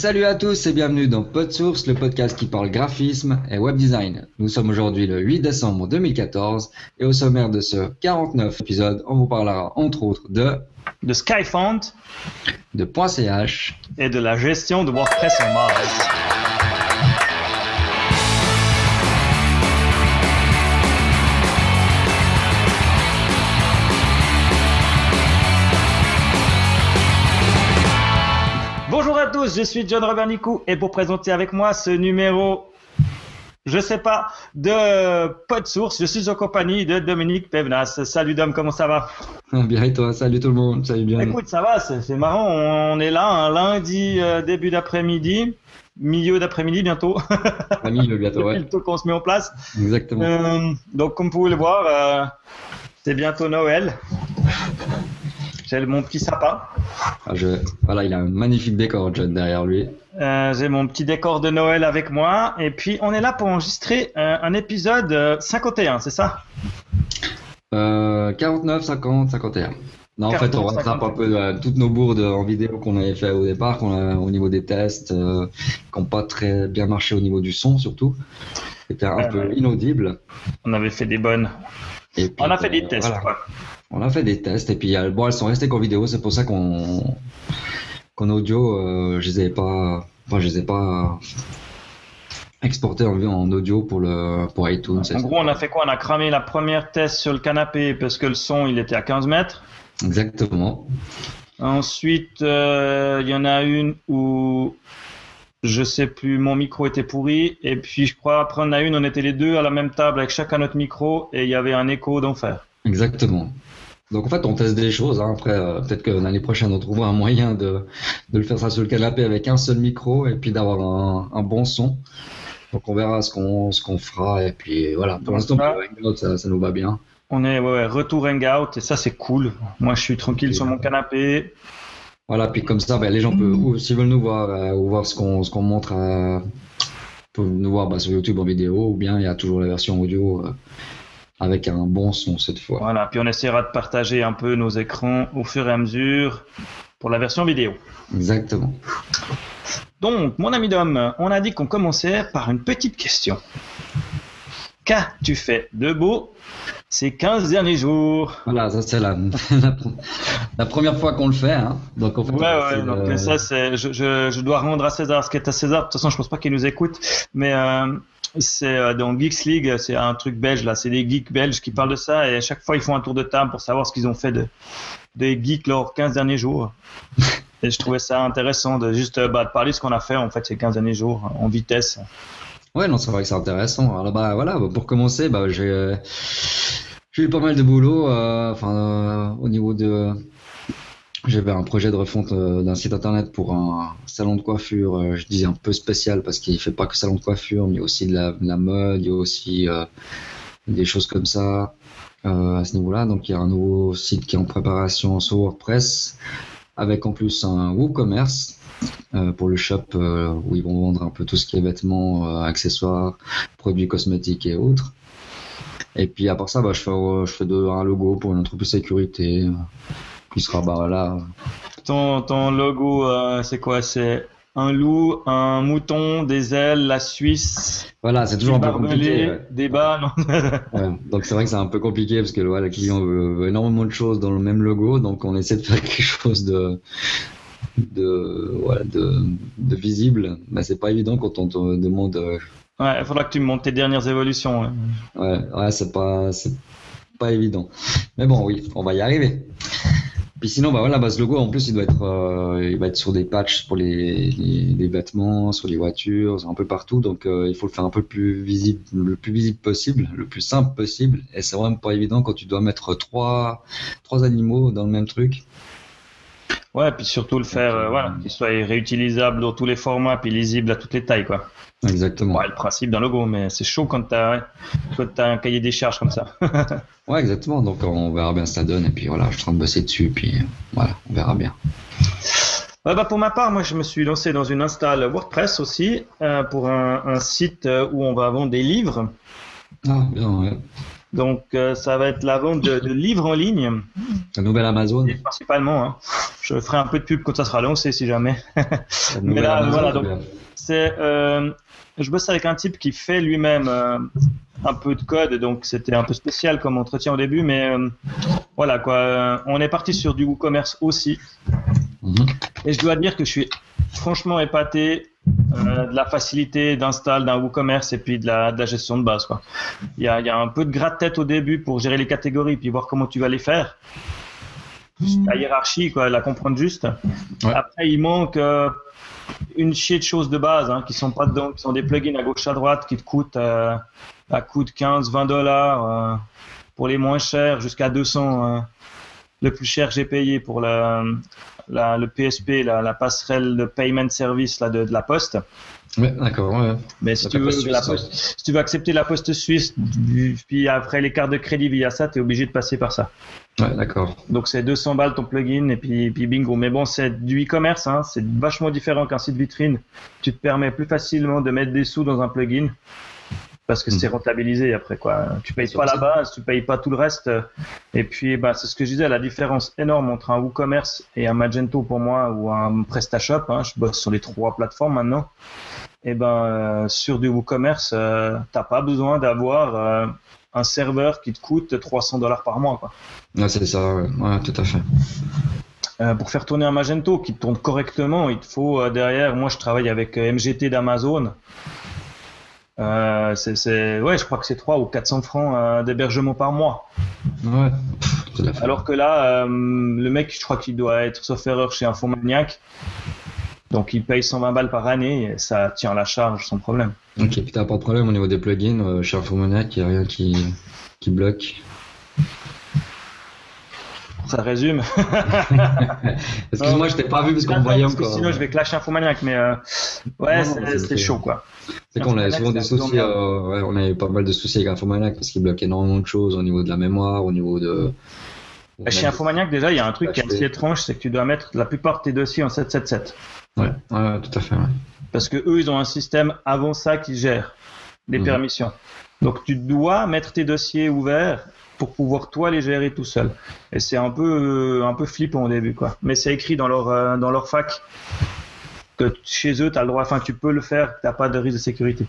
salut à tous et bienvenue dans PodSource, le podcast qui parle graphisme et web design. Nous sommes aujourd'hui le 8 décembre 2014 et au sommaire de ce 49 épisode, on vous parlera entre autres de de Skyfont, de .ch et de la gestion de WordPress en Mars. Tous, je suis John Robert Nicou et pour présenter avec moi ce numéro, je sais pas, de PodSource, je suis en compagnie de Dominique Pevnas. Salut Dom, comment ça va? Bien et toi, salut tout le monde, salut bien. Écoute, ça va, c'est c'est marrant, on est là un lundi euh, début d'après-midi, milieu d'après-midi bientôt. À milieu bientôt, ouais. Bientôt qu'on se met en place. Exactement. Euh, donc comme vous pouvez le voir, euh, c'est bientôt Noël. J'ai mon petit sapin. Ah, je... Voilà, il a un magnifique décor, John, derrière lui. Euh, j'ai mon petit décor de Noël avec moi. Et puis, on est là pour enregistrer euh, un épisode euh, 51, c'est ça? Euh, 49, 50, 51. Non, en fait, on 49, rattrape un peu euh, toutes nos bourdes en vidéo qu'on avait fait au départ, qu'on a, au niveau des tests, euh, qui n'ont pas très bien marché au niveau du son, surtout. C'était un peu inaudible. On avait fait des bonnes. Puis, On a fait euh, des tests, voilà. quoi. On a fait des tests et puis euh, bon, elles sont restées qu'en vidéo, c'est pour ça qu'on qu'en audio, euh, je les avais pas, enfin, je les ai pas exportées en, en audio pour le pour iTunes. En gros, on a fait quoi? On a cramé la première test sur le canapé parce que le son, il était à 15 mètres. Exactement. Ensuite, euh, il y en a une où je sais plus, mon micro était pourri. Et puis, je crois, après, on a une, on était les deux à la même table avec chacun notre micro et il y avait un écho d'enfer. Exactement. Donc en fait, on teste des choses. hein. Après, euh, peut-être que l'année prochaine, on trouvera un moyen de, de le faire ça sur le canapé avec un seul micro et puis d'avoir un, un bon son. Donc on verra ce qu'on ce qu'on fera et puis voilà. Pour l'instant, ça- nous va bien. On est ouais, retour hangout et ça, c'est cool. Moi, je suis tranquille sur mon canapé. Voilà, puis comme ça, ben, les gens peuvent, s'ils veulent nous voir euh, ou voir ce qu'on ce qu'on montre, euh, peuvent nous voir bah, sur YouTube en vidéo, ou bien il y a toujours la version audio euh, avec un bon son cette fois. Voilà, puis on essaiera de partager un peu nos écrans au fur et à mesure pour la version vidéo. Exactement. Donc, mon ami Dom, on a dit qu'on commençait par une petite question. Qu'as-tu fait de beau ces 15 derniers jours Voilà, ça c'est la, la, la première fois qu'on le fait. Hein. Donc en fait, Ouais, ouais, donc ça, c'est, je, je, je dois rendre à César ce qui est à César. De toute façon, je pense pas qu'il nous écoute, mais euh, c'est euh, dans Geeks League, c'est un truc belge là, c'est des geeks belges qui parlent de ça et à chaque fois ils font un tour de table pour savoir ce qu'ils ont fait de, des geeks leurs 15 derniers jours. Et je trouvais ça intéressant de juste euh, bah, de parler de ce qu'on a fait en fait ces 15 derniers jours en vitesse. Ouais, non, c'est vrai que c'est intéressant. Alors bah voilà, bah, pour commencer, bah, j'ai euh, j'ai eu pas mal de boulot. euh, Enfin, euh, au niveau de, j'avais un projet de refonte euh, d'un site internet pour un salon de coiffure. euh, je dis un peu spécial parce qu'il fait pas que salon de coiffure, mais aussi de la, de la mode, il y a aussi euh, des choses comme ça euh, à ce niveau-là. Donc il y a un nouveau site qui est en préparation sur WordPress, avec en plus un WooCommerce euh, pour le shop euh, où ils vont vendre un peu tout ce qui est vêtements, euh, accessoires, produits cosmétiques et autres. Et puis à part ça, bah, je fais, je fais de, un logo pour une entreprise sécurité qui sera bah, là. Ton, ton logo, c'est quoi? C'est un loup, un mouton, des ailes, la Suisse, Voilà, c'est toujours un peu compliqué. ouais. des Ouais. Donc c'est vrai que c'est un peu compliqué parce que ouais, le client veut énormément de choses dans le même logo, donc on essaie de faire quelque chose de de voilà de, de visible, mais c'est pas évident quand on te demande euh, Ouais, il faudra que tu me montes tes dernières évolutions. ouais. Ouais, ouais, c'est pas, évident. Mais bon, oui, on va y arriver. Puis sinon, bah voilà, bah, ce logo, en plus, il doit être, euh, il va être sur des patchs pour les, les, les vêtements, sur les voitures, un peu partout. Donc, euh, il faut le faire un peu plus visible, le plus visible possible, le plus simple possible. Et c'est vraiment pas évident quand tu dois mettre trois, trois animaux dans le même truc. Ouais, puis surtout le faire, euh, voilà, qu'il soit réutilisable dans tous les formats, puis lisible à toutes les tailles, quoi. Exactement. Ouais, le principe d'un logo, mais c'est chaud quand quand t'as un cahier des charges comme ça. Ouais, exactement. Donc, on verra bien ce que ça donne. Et puis voilà, je suis en train de bosser dessus. Puis voilà, on verra bien. Ouais, bah, pour ma part, moi, je me suis lancé dans une install WordPress aussi, euh, pour un, un site euh, où on va vendre des livres. Ah, bien, ouais. Donc, euh, ça va être la vente de, de livres en ligne. La nouvelle Amazon. Et principalement. Hein. Je ferai un peu de pub quand ça sera lancé, si jamais. Mais là, Amazon, voilà, donc, c'est, euh, je bosse avec un type qui fait lui-même euh, un peu de code, donc c'était un peu spécial comme entretien au début, mais voilà quoi. On est parti sur du WooCommerce aussi, Mhm. et je dois dire que je suis franchement épaté euh, de la facilité d'install d'un WooCommerce et puis de la, de la gestion de base. Quoi. Il, y a, il y a un peu de gratte-tête au début pour gérer les catégories puis voir comment tu vas les faire. La hiérarchie, quoi, la comprendre juste. Ouais. Après, il manque euh, une chier de choses de base hein, qui sont pas dedans, qui sont des plugins à gauche à droite qui te coûtent euh, à coût de 15, 20 dollars euh, pour les moins chers jusqu'à 200. euh. le plus cher que j'ai payé pour la, la- le PSP, la, la passerelle de payment service là, de, de la poste. Ouais, d'accord. ouais. Mais si tu, veux, poste la suisse, poste- si tu veux accepter la poste suisse, puis après les cartes de crédit via ça, tu es obligé de passer par ça. Ouais, d'accord. Donc c'est 200 balles ton plugin et puis, puis bingo. Mais bon, c'est du e-commerce, hein, c'est vachement différent qu'un site vitrine. Tu te permets plus facilement de mettre des sous dans un plugin parce que c'est rentabilisé après quoi. Tu payes pas la base, tu payes pas tout le reste. Et puis bah c'est ce que je disais, la différence énorme entre un WooCommerce et un Magento pour moi ou un PrestaShop. Hein, je bosse sur les trois plateformes maintenant. Et ben euh, sur du WooCommerce, euh, t'as pas besoin d'avoir euh, un serveur qui te coûte 300 dollars par mois quoi. Ouais, c'est ça, ouais. Ouais, tout à fait. Euh, pour faire tourner un Magento qui tourne correctement, il te faut euh, derrière. Moi, je travaille avec euh, MGT d'Amazon. Euh, c'est, c'est- ouais, je crois que c'est 3 ou 400 francs euh, d'hébergement par mois. Ouais. Alors que là, euh, le mec, je crois qu'il doit être, sauf erreur, chez Infomaniac. Donc, il paye 120 balles par année et ça tient la charge sans problème. Ok, puis t'as pas de problème au niveau des plugins. euh, chez Infomaniac, il n'y a rien qui, qui bloque. Ça résume. Excuse-moi, je t'ai pas vu parce qu'on voyait Parce que encore. Sinon, je vais clasher Infomaniac, mais euh, ouais, c'est, chaud, quoi. C'est qu'on avait souvent des soucis. euh, ouais, on avait pas mal de soucis avec Infomaniac parce qu'il bloque énormément de choses au niveau de la mémoire, au niveau de. Bah, Chez Infomaniac, déjà, il y a un truc qui est assez étrange, c'est que tu dois mettre la plupart de tes dossiers en 777. Ouais, ouais, tout à fait. Ouais. Parce que eux, ils ont un système avant ça qui gère les Mhm. permissions. Donc, tu dois mettre tes dossiers ouverts pour pouvoir toi les gérer tout seul. Et c'est un peu, euh, un peu flippant au début, quoi. Mais c'est écrit dans leur, euh, dans leur fac que chez eux, tu as le droit, enfin, tu peux le faire, tu n'as pas de risque de sécurité.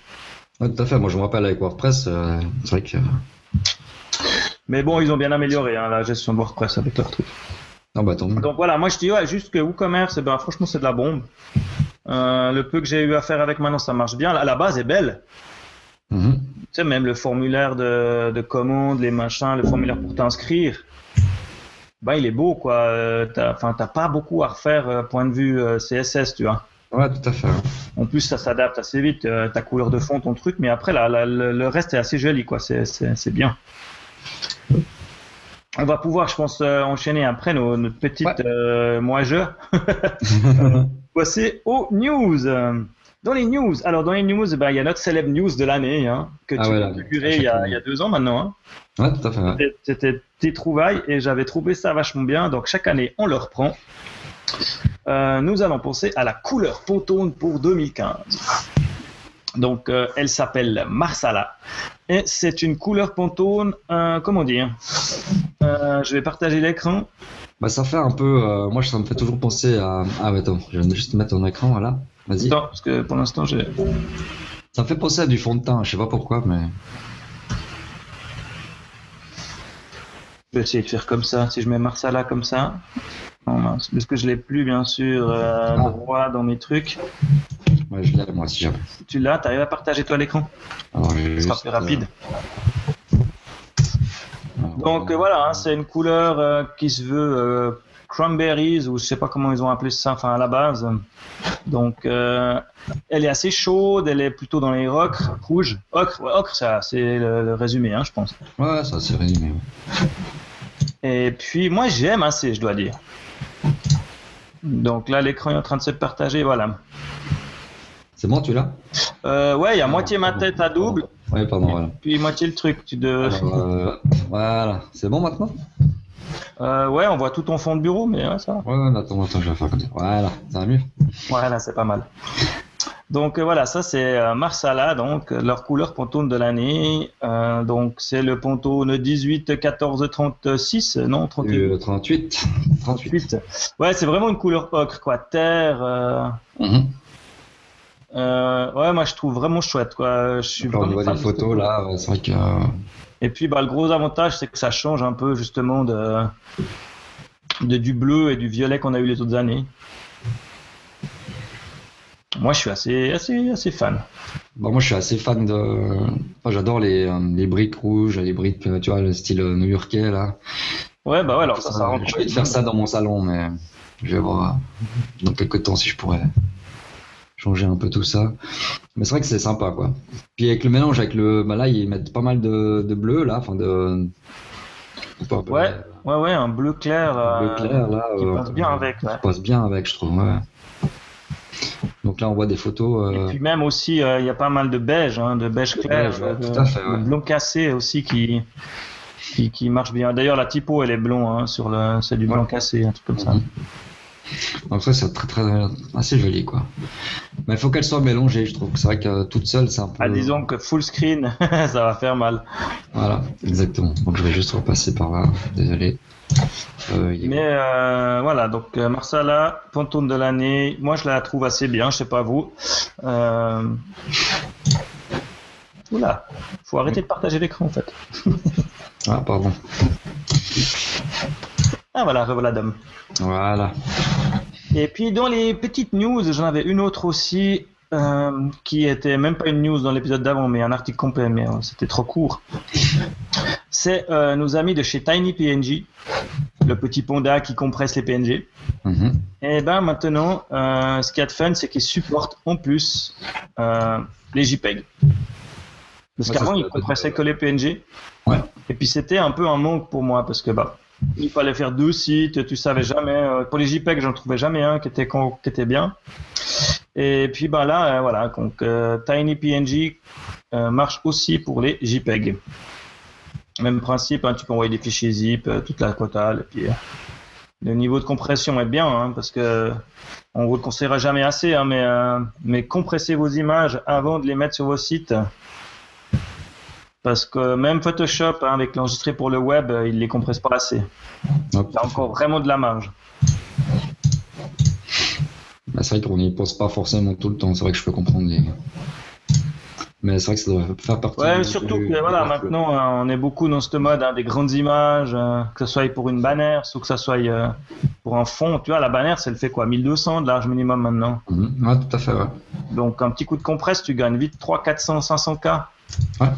Tout à fait. Moi, je me rappelle avec WordPress, euh, c'est vrai que. Mais bon, ils ont bien amélioré hein, la gestion de WordPress avec leur truc. Ah bah. Donc voilà, moi je dis ouais, juste que WooCommerce, eh ben, franchement, c'est de la bombe. Euh, le peu que j'ai eu à faire avec maintenant, ça marche bien. La, la base est belle. Mhm. Tu sais, même le formulaire de, de commande, les machins, le formulaire pour t'inscrire, bah, il est beau, quoi. Euh, t'as, enfin, t'as pas beaucoup à refaire, euh, point de vue euh, CSS, tu vois. Ouais, tout à fait. En plus, ça s'adapte assez vite, ta couleur de fond, ton truc, mais après, la- le, reste est assez joli, quoi. C'est, bien. On va pouvoir, je pense, enchaîner après nos, notre petite Ouais. euh, moi-je. Passer aux news. Dans les news, alors dans les news, eh ben, il y a notre célèbre news de l'année hein, que Ah tu ouais, as à il y, a, chaque il y a deux ans maintenant. Hein. Ouais, tout à fait. ouais. C'était- tes trouvailles et j'avais trouvé ça vachement bien. Donc chaque année, on le reprend. Euh, nous allons penser à la couleur Pantone pour 2015. Donc euh, elle s'appelle Marsala et c'est une couleur Pantone, euh, comment dire Euh, Je vais partager l'écran. Bah, ça fait un peu. moi, ça me fait toujours penser à. Ah, ouais, attends, je vais juste mettre ton écran, voilà. Vas-y. Attends, parce que pour l'instant j'ai. Ça me fait penser à du fond de teint, je sais pas pourquoi, mais. Je vais essayer de faire comme ça. Si je mets Marsala comme ça. Non, mince. Parce que je l'ai plus, bien sûr, euh, Ah. droit dans mes trucs. Ouais, je l'ai, moi, si jamais. Tu l'as, tu arrives à partager toi l'écran Alors, je vais Ce sera juste, plus rapide. euh, alors, Donc euh, voilà, hein, c'est une couleur euh, qui se veut cranberries ou je sais pas comment ils ont appelé ça, enfin à la base. Donc euh, elle est assez chaude, elle est plutôt dans les ocres rouges. Ocre, ouais, ocre, ça, c'est le, le résumé, hein, je pense. Ouais, ça, c'est résumé. Et puis moi j'aime assez, je dois dire. Donc là l'écran est en train de se partager, voilà. C'est bon, tu l'as? Euh, ouais, il y a moitié ma tête à double, Ouais, pardon, voilà. puis moitié le truc. Tu de... Alors, euh, voilà, c'est bon maintenant? Euh, ouais, on voit tout ton fond de bureau, mais ouais, ça va. Ouais, attends, attends, je vais faire comme ça. Voilà, ça va mieux Voilà, c'est pas mal. Donc euh, voilà, ça c'est euh, Marsala, donc leur couleur Pantone de l'année. Euh, donc c'est le Pantone 18 14 36, non 38. Euh, 38. 38. Ouais, c'est vraiment une couleur ocre quoi, terre. Mhm. ouais, moi je trouve vraiment chouette quoi. Je suis on voit des photos là, c'est vrai que. Et puis bah le gros avantage c'est que ça change un peu justement de, de du bleu et du violet qu'on a eu les autres années. Moi je suis assez assez assez fan. Bah, moi, je suis assez fan de. Enfin, j'adore les, euh, les briques rouges, les briques, euh, tu vois, le style euh, new-yorkais là. Ouais bah ouais alors ça ça rentre. je vais faire ça dans mon salon, mais je vais voir dans quelques temps si je pourrais changer un peu tout ça. Mais c'est vrai que c'est sympa, quoi. Puis avec le mélange, avec le, bah là, ils mettent pas mal de, de bleu là, enfin de. pas un peu- Ouais, ouais ouais un bleu clair. bleu euh, clair là. qui euh, passe bien avec, ouais. Qui passe bien avec, je trouve. Ouais. Donc là, on voit des photos. Et euh, puis même aussi, euh, il y a pas mal de beige, hein, de beige clair, beige, ouais, de, tout à fait, ouais. de blond cassé aussi qui, qui, qui marche bien. D'ailleurs, la typo, elle est blond, hein, sur le, c'est du blanc cassé, un truc comme ça. Mhm. Donc ça, c'est très, très, assez joli, quoi. Mais il faut qu'elle soit mélangée, je trouve. C'est vrai que toute seule, c'est un peu. Ah, disons que full screen, ça va faire mal. Voilà, exactement. Donc je vais juste repasser par là. Désolé. Euh, Mais euh, voilà, donc euh, Marsala, Pantone de l'année, moi je la trouve assez bien, je sais pas vous. Euh... Oula, faut arrêter de partager l'écran en fait. Ah, pardon. Ah voilà, revoilà Dom. Voilà. Et puis dans les petites news, j'en avais une autre aussi euh, qui était même pas une news dans l'épisode d'avant, mais un article complet, mais euh, c'était trop court. C'est euh, nos amis de chez TinyPNG, le petit panda qui compresse les PNG. Mhm. Et ben maintenant, ce qu'il y a de fun, c'est qu'ils supportent en plus les JPEG. Parce qu'avant, ils compressaient que les PNG. Ouais. Et puis c'était un peu un manque pour moi parce que bah, il fallait faire deux sites, tu savais jamais. euh, pour les JPEG, j'en trouvais jamais un qui était, qui était bien. Et puis bah là, euh, voilà, donc euh, TinyPNG marche aussi pour les JPEG. Même principe, hein, tu peux envoyer des fichiers zip, toute la totale. Et puis, le niveau de compression est bien, hein, parce que on vous le conseillera jamais assez, hein, mais, euh, mais compressez vos images avant de les mettre sur vos sites. Parce que même Photoshop, hein, avec l'enregistré pour le web, euh, il les compresse pas assez. Il y a encore vraiment de la marge. Bah, c'est vrai qu'on n'y pense pas forcément tout le temps. C'est vrai que je peux comprendre les. Mais c'est vrai que ça doit faire partie. Ouais, surtout que voilà, maintenant, euh, on est beaucoup dans ce mode hein, des grandes images, euh, que ce soit pour une bannière, ou que ce soit euh, pour un fond. Tu vois, la bannière, ça le fait quoi 1200 de large minimum maintenant. Ouais, tout à fait, ouais. Donc, un petit coup de compresse, tu gagnes vite 3, 400, 500K. Ouais.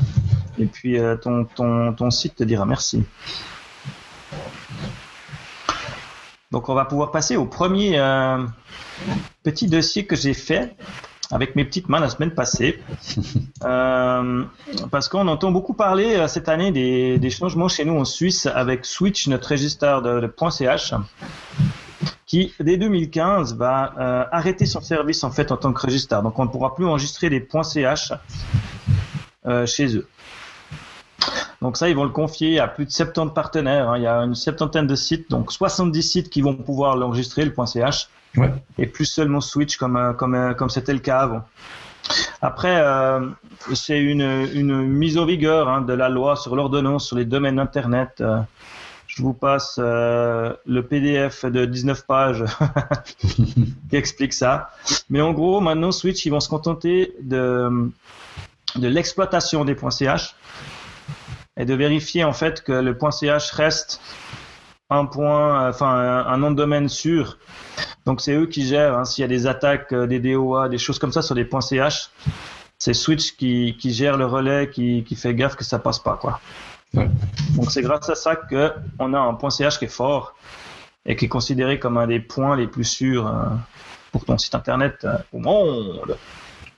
Et puis, euh, ton, ton, ton site te dira merci. Donc, on va pouvoir passer au premier euh, petit dossier que j'ai fait avec mes petites mains la semaine passée. Euh, parce qu'on entend beaucoup parler euh, cette année des, des changements chez nous en Suisse avec Switch, notre registre de, de .ch, qui dès 2015 va euh, arrêter son service en fait en tant que registre. Donc on ne pourra plus enregistrer des .ch chez eux. Donc ça, ils vont le confier à plus de 70 partenaires. hein. Il y a une septantaine de sites, donc 70 sites qui vont pouvoir l'enregistrer, le .ch Ouais. et plus seulement Switch comme euh, comme euh, comme c'était le cas avant. Après, euh, c'est une, une mise en vigueur hein, de la loi sur l'ordonnance sur les domaines Internet. Euh, je vous passe euh, le PDF de 19 pages qui explique ça. Mais en gros, maintenant, Switch, ils vont se contenter de, de l'exploitation des .ch et de vérifier en fait que le .ch reste un point, enfin un, nom de domaine sûr. Donc c'est eux qui gèrent. hein, S'il y a des attaques, euh, des DOA, des choses comme ça sur des .ch, c'est Switch qui, qui gère le relais, qui, qui fait gaffe que ça passe pas quoi. Ouais. Donc c'est grâce à ça que on a un .ch qui est fort et qui est considéré comme un des points les plus sûrs euh, pour ton site internet euh, au monde.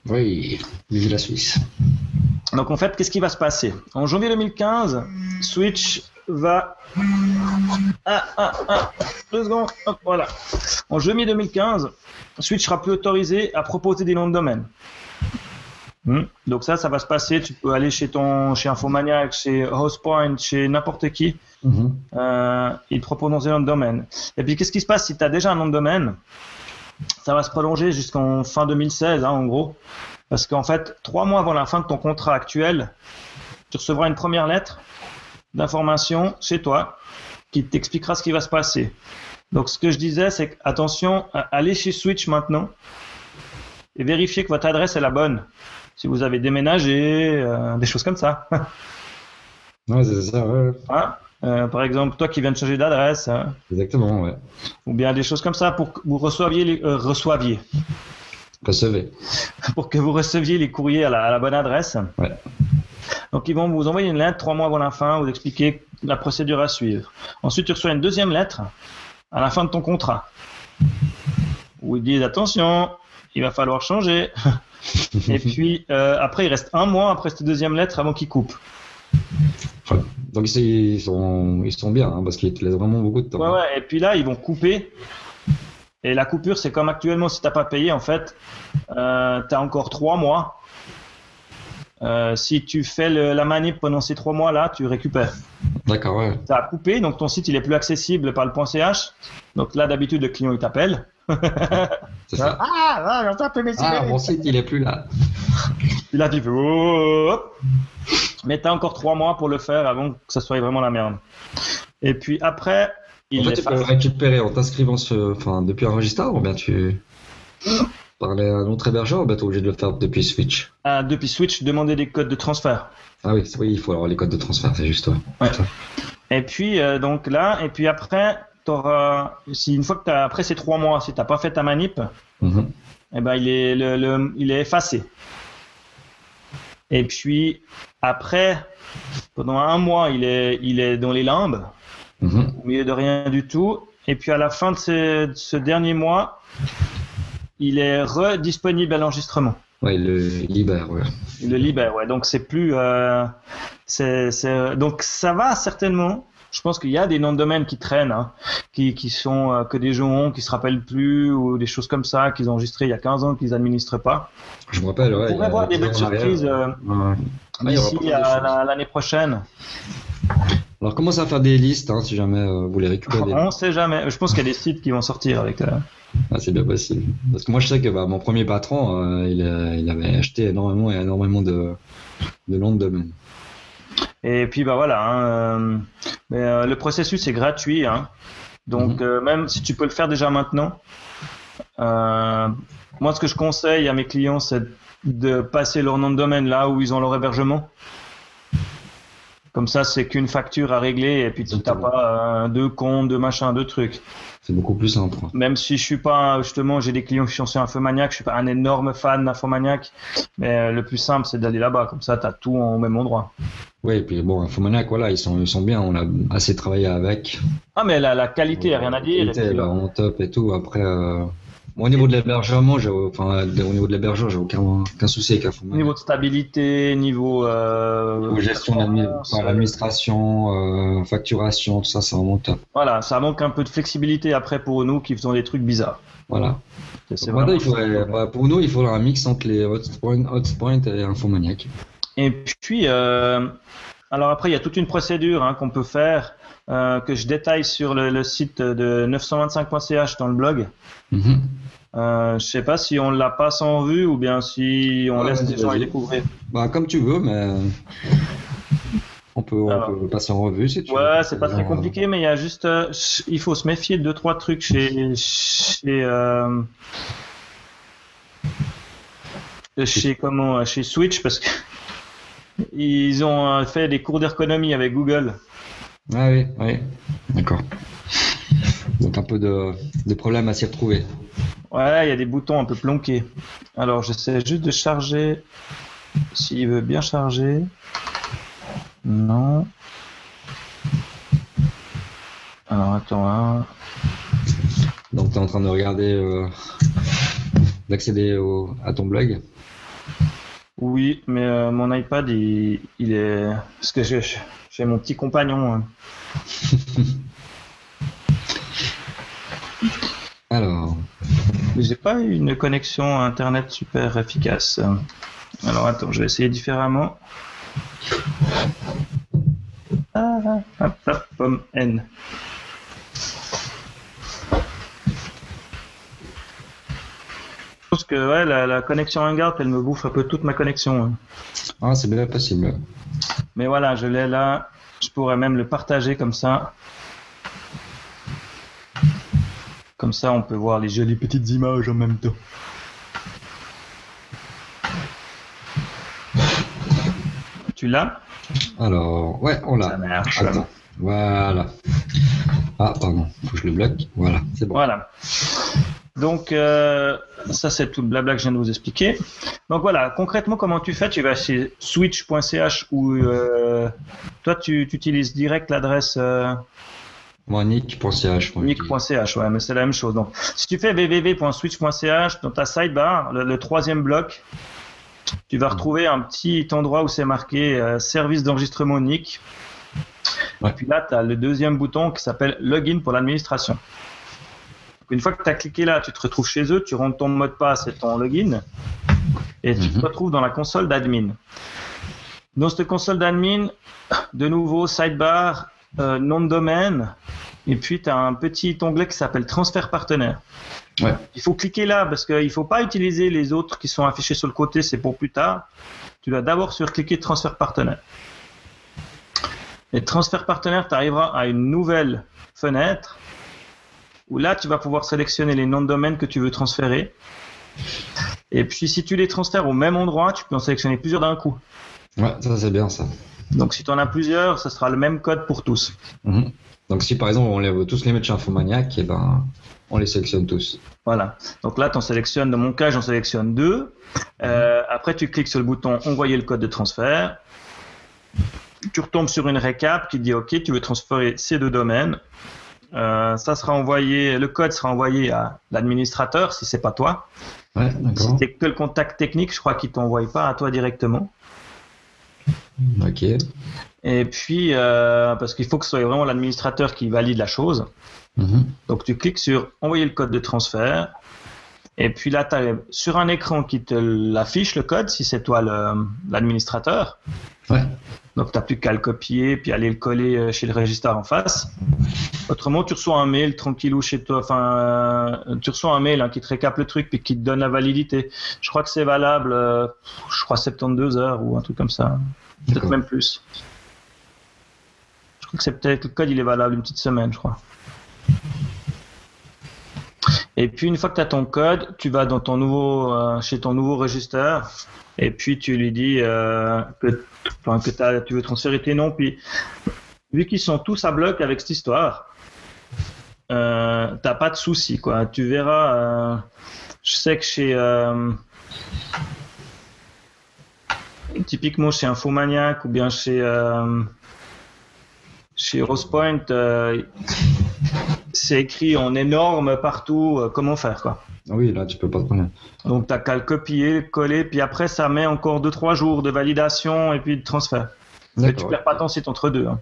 Oui, vive la Suisse. Donc en fait, qu'est-ce qui va se passer? En janvier 2015, Switch va... Ah, ah, ah, deux secondes, hop, voilà. En janvier 2015, Switch sera plus autorisé à proposer des noms de domaine. Hmm. Donc ça, ça va se passer. Tu peux aller chez ton, chez Infomaniac, chez Hostpoint, chez n'importe qui. Mhm. Euh, ils te proposent un nom de domaine. Et puis qu'est-ce qui se passe si tu as déjà un nom de domaine? Ça va se prolonger jusqu'en fin 2016, hein, en gros. Parce qu'en fait, trois mois avant la fin de ton contrat actuel, tu recevras une première lettre d'information chez toi qui t'expliquera ce qui va se passer. Donc, ce que je disais, c'est attention, allez chez Switch maintenant et vérifiez que votre adresse est la bonne. Si vous avez déménagé, euh, des choses comme ça. ouais, c'est ça, ouais. Hein? Euh, par exemple, toi qui viens de changer d'adresse. Hein. Exactement, ouais. Ou bien des choses comme ça pour que vous reçoiviez les, euh, reçoiviez. Recevez. pour que vous receviez les courriers à la, bonne adresse. Ouais. Donc ils vont vous envoyer une lettre trois mois avant la fin, vous expliquer la procédure à suivre. Ensuite, tu reçois une deuxième lettre à la fin de ton contrat. Où ils disent attention, il va falloir changer. Et puis euh, après, il reste un mois après cette deuxième lettre avant qu'ils coupent. Donc ils sont, ils sont bien hein, parce qu'ils te laissent vraiment beaucoup de temps. Ouais, ouais, et puis là, ils vont couper. Et la coupure, c'est comme actuellement, si tu n'as pas payé, en fait, euh, tu as encore trois mois. Euh, si tu fais la manip pendant ces trois mois-là, tu récupères. D'accord, ouais. Ça a coupé, donc ton site il est plus accessible par le .ch. Donc là, d'habitude, le client il t'appelle. c'est ça. Ah, ah, ah mon site il est plus là. Là, tu fais oh, Mais tu as encore trois mois pour le faire avant que ça soit vraiment la merde. Et puis après, il en fait, tu peux récupérer en t'inscrivant enfin, depuis un registre ou bien tu parlais à un autre hébergeur ou bien tu es obligé de le faire depuis Switch? Ah, Depuis Switch, demander des codes de transfert. Ah oui, oui il faut avoir les codes de transfert, c'est juste. Ouais. Et puis, euh, donc là, et puis après, auras, si une fois que tu après ces trois mois, si tu n'as pas fait ta manip, eh ben, il, est, le, il est effacé. Et puis après, pendant un mois, il est, il est dans les limbes, mhm. au milieu de rien du tout. Et puis à la fin de ce, dernier mois, il est redisponible à l'enregistrement. Ouais, il le libère, ouais. Il le libère, ouais. Donc c'est plus, euh, c'est, donc ça va certainement je pense qu'il y a des noms de domaine qui traînent, hein, qui, qui sont euh, que des gens ont, qui se rappellent plus, ou des choses comme ça, qu'ils ont enregistré il y a 15 ans, qu'ils n'administrent pas. Je me rappelle, ouais. On pourrait voir des belles surprises euh, d'ici à l'année prochaine. Alors commence à faire des listes hein, si jamais euh, vous les récupérez. On ne sait jamais. Je pense qu'il y a des sites qui vont sortir avec. Ah, c'est bien possible. Parce que moi je sais que bah, mon premier patron, il, il, avait acheté énormément et énormément de, de noms de domaine. Et puis bah voilà, hein, euh, mais, euh, le processus est gratuit, hein. donc mhm. euh, même si tu peux le faire déjà maintenant, moi ce que je conseille à mes clients c'est de passer leur nom de domaine là où ils ont leur hébergement. Comme ça, c'est qu'une facture à régler et puis tu n'as pas deux comptes, deux machins, deux trucs. C'est beaucoup plus simple. Même si je suis pas, justement, j'ai des clients qui sont sur Infomaniac, je suis pas un énorme fan d'Infomaniac, mais le plus simple, c'est d'aller là-bas. Comme ça, tu as tout au même endroit. Oui, et puis bon, Infomaniac, voilà, ils sont, ils sont bien, on a assez travaillé avec. Ah, mais la, la qualité, rien à dire. La qualité, est vraiment top et tout. Après, euh, au niveau de l'hébergement, enfin, au niveau de l'hébergeur, j'ai aucun, aucun souci avec Infomaniac. Niveau de stabilité, niveau. Euh, gestion l'administration, euh, facturation, tout ça, c'est vraiment top. Voilà, ça manque un peu de flexibilité après pour nous qui faisons des trucs bizarres. Voilà. Bah, pour nous, il faudrait un mix entre les Hotpoint, Hotpoint et Infomaniac. Et puis, euh, alors après, il y a toute une procédure hein, qu'on peut faire, euh, que je détaille sur le, site de 925.ch dans le blog. Mm euh, je sais pas si on la passe en vue ou bien si on laisse les gens y découvrir. Bah, comme tu veux, mais on peut, passer en revue si tu ouais, veux. Ouais, c'est pas très compliqué, mais il y a juste, il faut se méfier de deux trois trucs chez chez chez comment chez Switch parce que ils ont euh, fait des cours d'économie avec Google. Ah oui, oui, d'accord. Donc un peu de, problèmes à s'y retrouver. Ouais, il y a des boutons un peu planqués. Alors j'essaie juste de charger. S'il veut bien charger. Non. Alors attends. Hein. Donc tu es en train de regarder, euh, d'accéder à ton blog? Oui, mais euh, mon iPad, il, est. Parce que j'ai mon petit compagnon. Hein. Alors. J'ai pas une connexion Internet super efficace. Alors attends, je vais essayer différemment. Ah, hop, hop, pomme N. que ouais, la, la connexion Hangout, elle me bouffe un peu toute ma connexion. hein. Ah, c'est bien possible. Mais voilà, je l'ai là. Je pourrais même le partager comme ça. Comme ça, on peut voir les jolies petites images en même temps. Tu l'as? Alors, ouais, on Ça l'a. marche. Attends. Voilà. Ah, pardon, faut que je le bloque. Voilà, c'est bon. Voilà. Donc, euh, ça, c'est tout le blabla que je viens de vous expliquer. Donc, voilà, concrètement, comment tu fais? Tu vas chez switch.ch ou euh, toi, tu, tu utilises direct l'adresse euh, Moi, nick.ch. nick.ch, ouais, mais c'est la même chose. Donc, si tu fais www.switch.ch, dans ta sidebar, le, le troisième bloc, tu vas retrouver un petit endroit où c'est marqué euh, service d'enregistrement Nick. Ouais. Et puis là, tu as le deuxième bouton qui s'appelle Login pour l'administration. Une fois que tu as cliqué là, tu te retrouves chez eux, tu rentres ton mot de passe et ton login, et tu te Mhm. retrouves dans la console d'admin. Dans cette console d'admin, de nouveau, sidebar, euh, nom de domaine, et puis tu as un petit onglet qui s'appelle transfert partenaire. Ouais. Il faut cliquer là parce qu'il ne faut pas utiliser les autres qui sont affichés sur le côté, c'est pour plus tard. Tu dois d'abord sur cliquer transfert partenaire. Et transfert partenaire, tu arriveras à une nouvelle fenêtre où là, tu vas pouvoir sélectionner les noms de domaine que tu veux transférer. Et puis, si tu les transfères au même endroit, tu peux en sélectionner plusieurs d'un coup. Ouais, ça c'est bien ça. Donc, si tu en as plusieurs, ce sera le même code pour tous. Mhm. Donc si par exemple on les veut tous les mettre chez Infomaniac, et ben on les sélectionne tous. Voilà. Donc là, tu en sélectionnes, dans mon cas, j'en sélectionne deux. Euh, après, tu cliques sur le bouton Envoyer le code de transfert. Tu retombes sur une récap qui dit OK, tu veux transférer ces deux domaines. Euh, ça sera envoyé, le code sera envoyé à l'administrateur si c'est pas toi. Ouais, Si t'es que le contact technique, je crois qu'il t'envoie pas à toi directement. Ok. Et puis, euh, parce qu'il faut que ce soit vraiment l'administrateur qui valide la chose. Mhm. Donc tu cliques sur envoyer le code de transfert. Et puis là, tu as sur un écran qui te l'affiche le code si c'est toi l'administrateur. Ouais. Donc tu n'as plus qu'à le copier puis aller le coller euh, chez le registre en face. Autrement, tu reçois un mail tranquillou chez toi. Enfin, euh, tu reçois un mail hein, qui te récap le truc puis qui te donne la validité. Je crois que c'est valable, euh, je crois 72 heures ou un truc comme ça. Peut-être même plus. Je crois que c'est peut-être le code, il est valable une petite semaine, je crois. Et puis une fois que tu as ton code, tu vas dans ton nouveau, euh, chez ton nouveau registre et puis tu lui dis euh, que, tu veux transférer tes noms. Puis vu qu'ils sont tous à bloc avec cette histoire, euh, t'as pas de souci quoi. Tu verras. euh, je sais que chez typiquement chez Infomaniac ou bien chez chez Rosepoint, c'est écrit en énorme partout euh, comment faire quoi. Ah Oui, là tu peux pas te prendre. Donc t'as qu'à le copier, le coller, puis après ça met encore 2-3 jours de validation et puis de transfert. Mais tu D'accord. perds pas ton site entre deux. hein.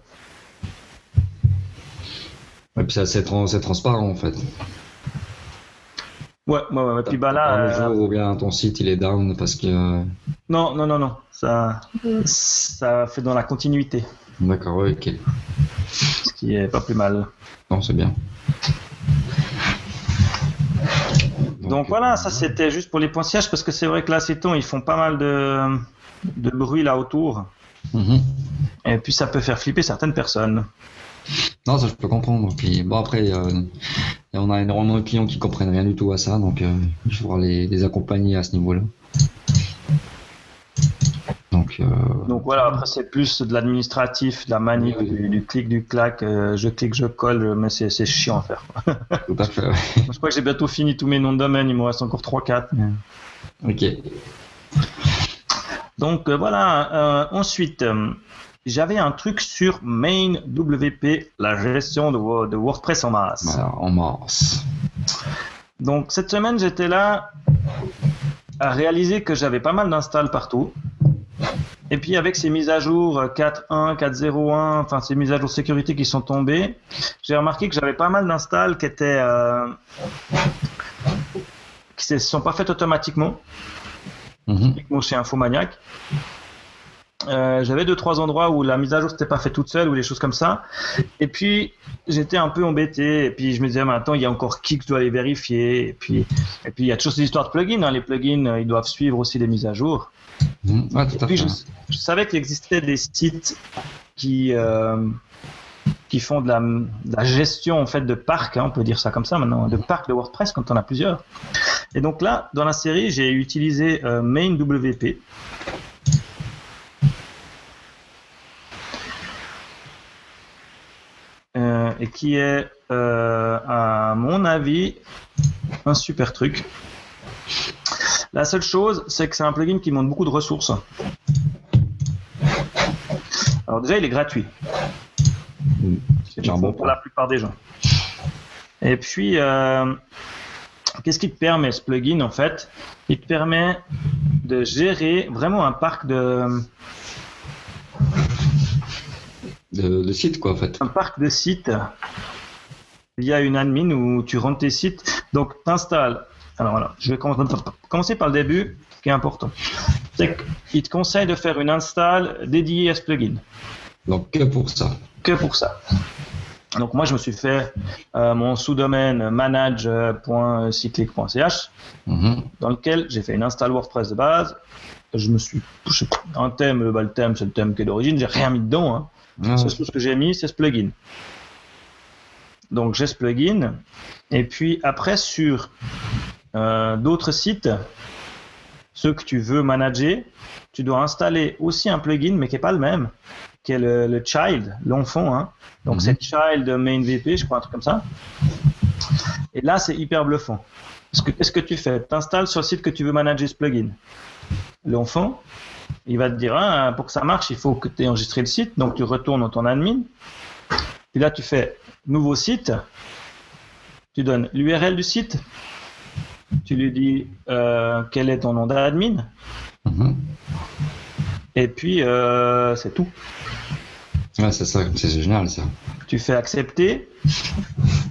Et puis c'est assez tran- c'est transparent en fait. Ouais, ouais, ouais. ouais. Puis bah là, le euh, jour où bien ton site il est down parce que. euh, non, non, non, non, ça, ça fait dans la continuité, D'accord, ouais, ok. Ce qui est pas plus mal. Non, c'est bien. Donc, euh, voilà, ça c'était juste pour les points sièges parce que c'est vrai que là, ces temps, ils font pas mal de, de bruit là autour. mhm. Et puis ça peut faire flipper certaines personnes. Non, ça je peux comprendre. Puis bon après, euh, on a énormément de clients qui comprennent rien du tout à ça, donc euh, il faudra les, les accompagner à ce niveau-là. Donc, euh, Donc voilà, après c'est plus de l'administratif, de la manip, Oui, oui. du, du clic, du clac, euh, je clique, je colle, mais c'est c'est chiant à faire. tout à fait. ouais. Je crois que j'ai bientôt fini tous mes noms de domaine, il me reste encore 3-4. Ok. Donc euh, voilà, ensuite, j'avais un truc sur MainWP, la gestion de, Wo- de WordPress en masse. Voilà, en mars. Donc cette semaine, j'étais là à réaliser que j'avais pas mal d'installs partout. Et puis avec ces mises à jour euh, 4.1, 4.0.1, enfin ces mises à jour sécurité qui sont tombées, j'ai remarqué que j'avais pas mal d'installs qui étaient euh, qui se sont pas faites automatiquement. Mhm. typiquement chez Infomaniac. Euh, j'avais deux trois endroits où la mise à jour s'était pas fait toute seule ou des choses comme ça. Et puis j'étais un peu embêté. Et puis je me disais maintenant il y a encore qui que je dois aller vérifier. Et puis et puis il y a toujours ces histoires de plugins. Hein. Les plugins euh, ils doivent suivre aussi les mises à jour. Mmh. Tout Et à puis fait. je, je savais qu'il existait des sites qui euh, qui font de la, de la gestion en fait de parcs, hein, on peut dire ça comme ça maintenant, de parcs de WordPress quand on a plusieurs. Et donc là, dans la série, j'ai utilisé euh, MainWP. Euh, et qui est, euh, à mon avis, un super truc. La seule chose, c'est que c'est un plugin qui demande beaucoup de ressources. Alors déjà, il est gratuit. Mmh. C'est bon pour la plupart des gens. Et puis, euh, qu'est-ce qui te permet ce plugin en fait? Il te permet de gérer vraiment un parc de Le site, quoi, en fait. un parc de sites. Il y a une admin où tu rentres tes sites. Donc, tu installes. Alors voilà, je vais comm- commencer par le début, qui est important. C'est qu'il te conseille de faire une install dédiée à ce plugin. Donc, que pour ça. que pour ça. Donc moi je me suis fait euh, mon sous-domaine manage.cyclic.ch Mhm. dans lequel j'ai fait une install WordPress de base. Je me suis un thème, bah, le thème c'est le thème qui est d'origine, j'ai rien mis dedans. Hein. Ah, C'est tout ce que j'ai mis, c'est ce plugin. Donc j'ai ce plugin. Et puis après sur euh, d'autres sites, ceux que tu veux manager, tu dois installer aussi un plugin, mais qui n'est pas le même, qui est le, le child, l'enfant. Hein. Donc Mhm. c'est child main VP, je crois, un truc comme ça. Et là, c'est hyper bluffant. Parce que qu'est-ce que tu fais Tu installes sur le site que tu veux manager ce plugin? L'enfant, il va te dire, ah, pour que ça marche, il faut que tu aies enregistré le site. Donc tu retournes dans ton admin. Puis là, tu fais nouveau site. Tu donnes l'URL du site. Tu lui dis euh, quel est ton nom d'admin. Mhm. Et puis, euh, c'est tout. Ouais, c'est ça, c'est génial, ça. Tu fais accepter.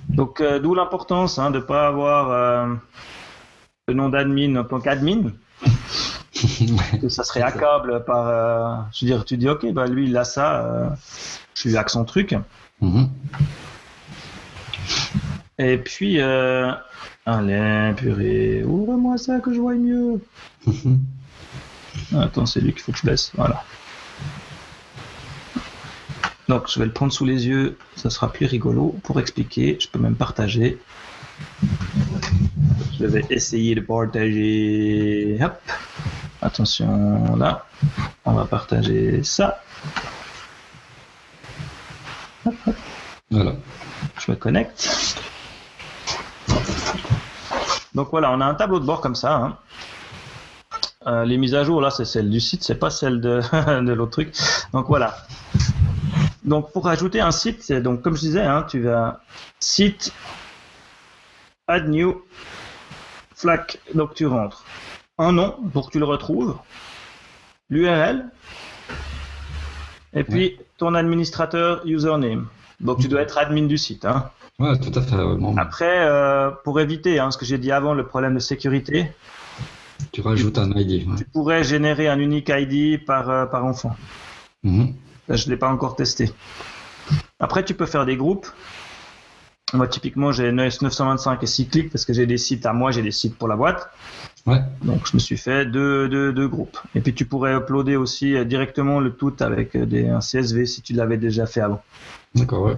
Donc, euh, d'où l'importance hein, de ne pas avoir le nom d'admin en tant qu'admin. Que ça serait hackable par. euh, je veux dire, tu dis, ok, bah lui, il a ça, euh, je lui hack son truc. Mhm. Et puis, euh, allez, purée, ouvre-moi ça que je vois mieux. Attends, c'est lui qu'il faut que je baisse. Voilà. Donc, je vais le prendre sous les yeux, ça sera plus rigolo pour expliquer. Je peux même partager. Je vais essayer de partager. Hop. Attention, là. On va partager ça. Voilà. Je me connecte. Donc voilà, on a un tableau de bord comme ça. hein. Euh, les mises à jour, là, c'est celle du site, c'est pas celle de, de l'autre truc. Donc voilà. Donc pour ajouter un site, donc comme je disais, hein, tu vas site, add new, flac, donc tu rentres un nom pour que tu le retrouves, l'URL, et puis ton administrateur username. Donc tu dois être admin du site. Hein. Ouais, tout à fait. ouais, bon. Après, euh, pour éviter hein, ce que j'ai dit avant, le problème de sécurité, Tu rajoutes un ID. ouais. tu pourrais générer un unique ID par, euh, par enfant. Mhm. Là, je ne l'ai pas encore testé. Après, tu peux faire des groupes. Moi, typiquement, j'ai NES 925 et Cyclic parce que j'ai des sites à moi, j'ai des sites pour la boîte. Ouais. Donc, je me suis fait deux, deux, deux groupes. Et puis, tu pourrais uploader aussi euh, directement le tout avec euh, des, un CSV si tu l'avais déjà fait avant. D'accord, ouais.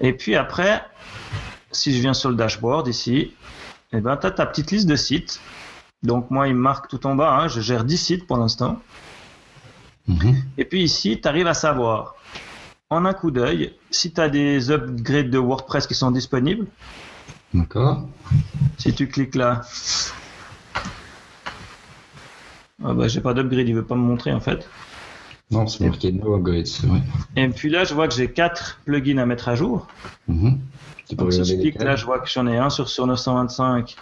Et puis après, si je viens sur le dashboard ici, eh ben, tu as ta petite liste de sites. Donc moi, il me marque tout en bas, hein, je gère 10 sites pour l'instant. Mhm. Et puis ici, tu arrives à savoir, en un coup d'œil, si tu as des upgrades de WordPress qui sont disponibles. D'accord. Si tu cliques là, ah bah, j'ai pas d'upgrade, il veut pas me montrer en fait. Non, c'est marqué no upgrade, c'est vrai. Et puis là, je vois que j'ai 4 plugins à mettre à jour. Mhm. Donc, si je clique là, je vois que j'en ai un sur, sur 925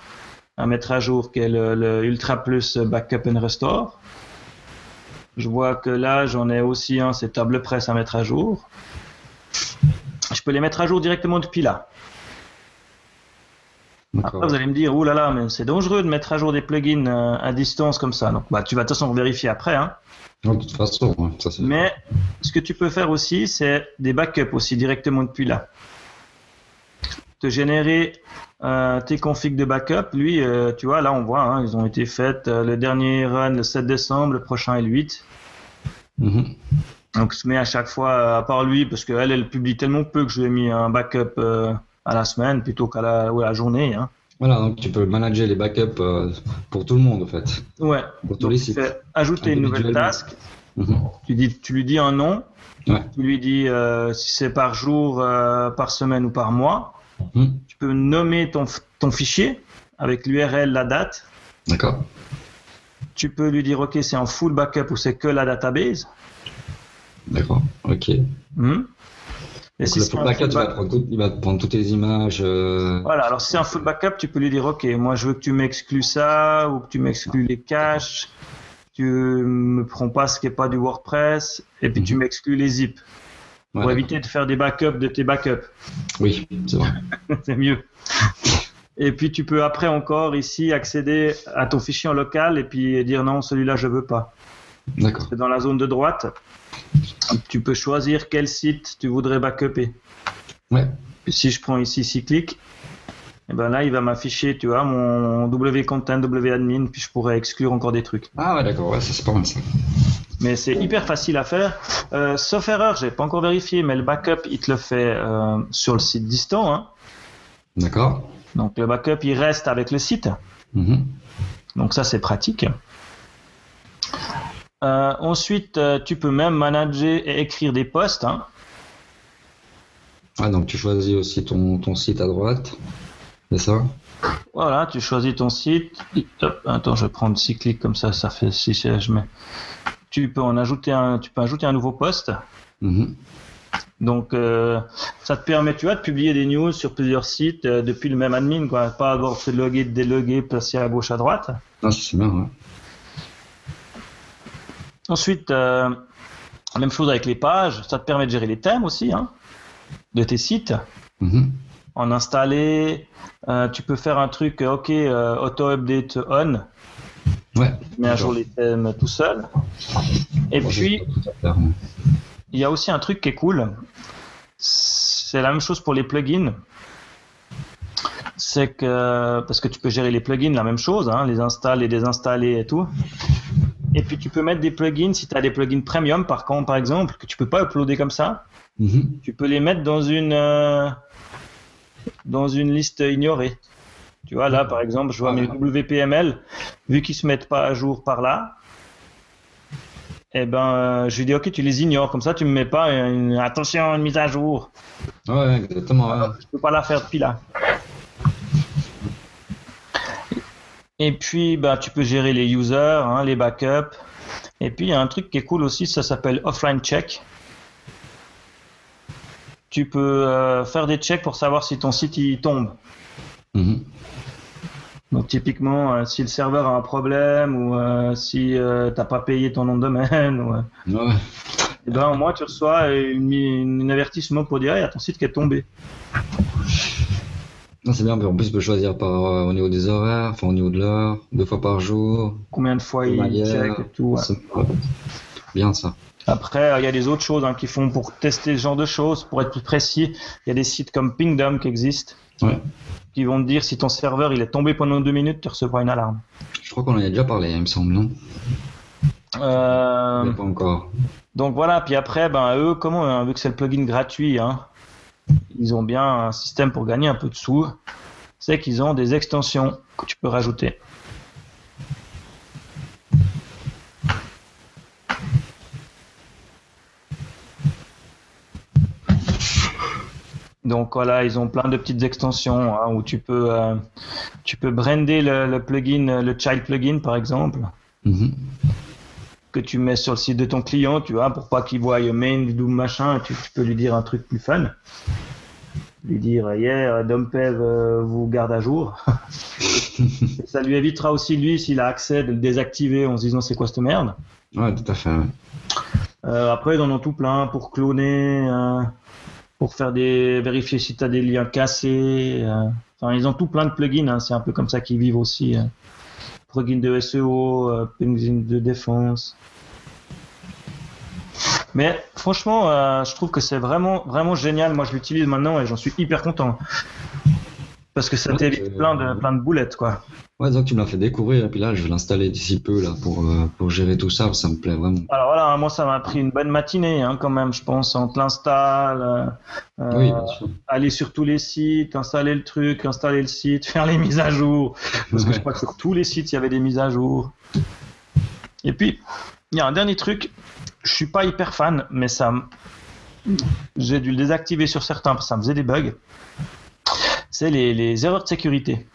à mettre à jour qui est le, le Ultra Plus Backup and Restore. Je vois que là, j'en ai aussi un, c'est Table Press à mettre à jour. Je peux les mettre à jour directement depuis là. Après, vous allez me dire, oulala, là là, mais c'est dangereux de mettre à jour des plugins euh, à distance comme ça. Donc, bah, tu vas de toute façon vérifier après. Hein. de toute façon, ça c'est. Mais ce que tu peux faire aussi, c'est des backups aussi directement depuis là. Te générer euh, tes configs de backup, lui, euh, tu vois, là on voit, hein, ils ont été faites. le dernier run le 7 décembre, le prochain est le 8. Mm-hmm. Donc, je mets à chaque fois, à part lui, parce qu'elle, elle publie tellement peu que je lui ai mis un backup à la semaine plutôt qu'à la, la, journée. Hein. Voilà, donc tu peux manager les backups euh, pour tout le monde en fait. Ouais. Pour tous les sites. ajouter une nouvelle task. Mhm. tu, dis, tu lui dis un nom. Ouais. Tu lui dis euh, si c'est par jour, euh, par semaine ou par mois. Mhm. Tu peux nommer ton, ton fichier avec l'URL, la date. D'accord. Tu peux lui dire ok c'est en full backup ou c'est que la database. D'accord. Ok. Hmm. Et si le full backup, il va prendre toutes tes images. Euh, voilà, alors si c'est un full backup, tu peux lui dire Ok, moi je veux que tu m'exclues ça, ou que tu m'exclues les caches, tu me prends pas ce qui n'est pas du WordPress, et puis tu mhm. m'exclus les zips. Pour éviter de faire des backups de tes backups. Oui, c'est vrai. c'est mieux. Et puis tu peux après encore ici accéder à ton fichier en local et puis dire non, celui-là je veux pas. D'accord. C'est dans la zone de droite tu peux choisir quel site tu voudrais backuper. Ouais. Si je prends ici Cyclic, et eh ben là, il va m'afficher, tu vois, mon wcontent, wadmin, puis je pourrais exclure encore des trucs. Ah ouais, d'accord, ouais, c'est pas mal ça. Mais c'est hyper facile à faire. Euh, sauf erreur, j'ai pas encore vérifié, mais le backup, il te le fait euh, sur le site distant. Hein. D'accord. Donc le backup, il reste avec le site. Mm-hmm. Donc ça, c'est pratique. Euh, ensuite, tu peux même manager et écrire des posts. Hein. Ah, donc tu choisis aussi ton, ton site à droite, c'est ça? Voilà, tu choisis ton site. attends, je vais prendre six clics comme ça, ça fait si je mets. Tu peux en ajouter un, tu peux ajouter un nouveau post. Mm-hmm. Donc, euh, ça te permet, tu vois, de publier des news sur plusieurs sites depuis le même admin, quoi. Pas avoir se loguer, déloguer, passer à gauche, à droite. Ah, c'est bien, ouais. Ensuite, euh, même chose avec les pages, ça te permet de gérer les thèmes aussi hein, de tes sites. Mhm. En installer, euh, tu peux faire un truc, euh, ok, auto-update on. Ouais. Tu mets à jour les thèmes tout seul. Et puis, il y a aussi un truc qui est cool. C'est la même chose pour les plugins. C'est que, parce que tu peux gérer les plugins, la même chose, hein, les installer, les désinstaller et tout. Et puis tu peux mettre des plugins, si tu as des plugins premium par contre, par exemple, que tu peux pas uploader comme ça, mhm. tu peux les mettre dans une, euh, dans une liste ignorée. Tu vois, là par exemple, je vois mes WPML, vu qu'ils se mettent pas à jour par là, eh ben, euh, je lui dis ok, tu les ignores, comme ça tu me mets pas une, attention, une mise à jour. Ouais, exactement. Ouais. Je peux pas la faire depuis là. Et puis, bah, tu peux gérer les users, hein, les backups. Et puis, il y a un truc qui est cool aussi, ça s'appelle Offline Check. Tu peux euh, faire des checks pour savoir si ton site il tombe. Mhm. Donc, typiquement, euh, si le serveur a un problème ou euh, si tu n'as pas payé ton nom de domaine, ou, ouais. et ben, au moins, tu reçois un avertissement pour dire il y a ton site qui est tombé. C'est bien, en plus, tu peux choisir par, euh, au niveau des horaires, enfin au niveau de l'heure, deux fois par jour. Combien de fois il check et tout. Bien ça. Après, il y a des autres choses hein, qui font pour tester ce genre de choses, pour être plus précis. Il y a des sites comme Pingdom qui existent, qui vont te dire si ton serveur il est tombé pendant deux minutes, tu recevras une alarme. Je crois qu'on en a déjà parlé, il me semble, non? Euh... Pas encore. Donc voilà, puis après, ben eux, comment, hein, vu que c'est le plugin gratuit, hein, ils ont bien un système pour gagner un peu de sous, c'est qu'ils ont des extensions que tu peux rajouter. Donc voilà, ils ont plein de petites extensions hein, où tu peux, euh, tu peux brander le, plugin, le child plugin par exemple. Mm-hmm que tu mets sur le site de ton client, tu vois, pour pas qu'il voie main ou machin, tu, peux lui dire un truc plus fun. Lui dire, yeah, Dompev euh, vous garde à jour. ça lui évitera aussi, lui, s'il a accès, de le désactiver en se disant c'est quoi cette merde? Ouais, tout à fait. Euh, après, ils en ont tout plein pour cloner, euh, pour faire des, vérifier si tu as des liens cassés. Enfin, ils ont tout plein de plugins. hein. C'est un peu comme ça qu'ils vivent aussi. euh. Plugin de SEO, euh, plugin de défense. Mais franchement, euh, je trouve que c'est vraiment, vraiment génial. Moi, je l'utilise maintenant et j'en suis hyper content. Parce que ça Ouais, t'évite euh, plein de, plein de boulettes, quoi. Ouais, donc tu me l'as fait découvrir, et puis là, je vais l'installer d'ici peu, là, pour, euh, pour gérer tout ça, ça me plaît vraiment. Alors voilà, moi, ça m'a pris une bonne matinée, hein, quand même, je pense. On te l'installe, euh, euh, Oui, aller sur tous les sites, installer le truc, installer le site, faire les mises à jour. Parce que je crois que sur tous les sites, il y avait des mises à jour. Et puis, il y a un dernier truc. Je suis pas hyper fan, mais ça, j'ai dû le désactiver sur certains parce que ça me faisait des bugs. C'est les, les erreurs de sécurité.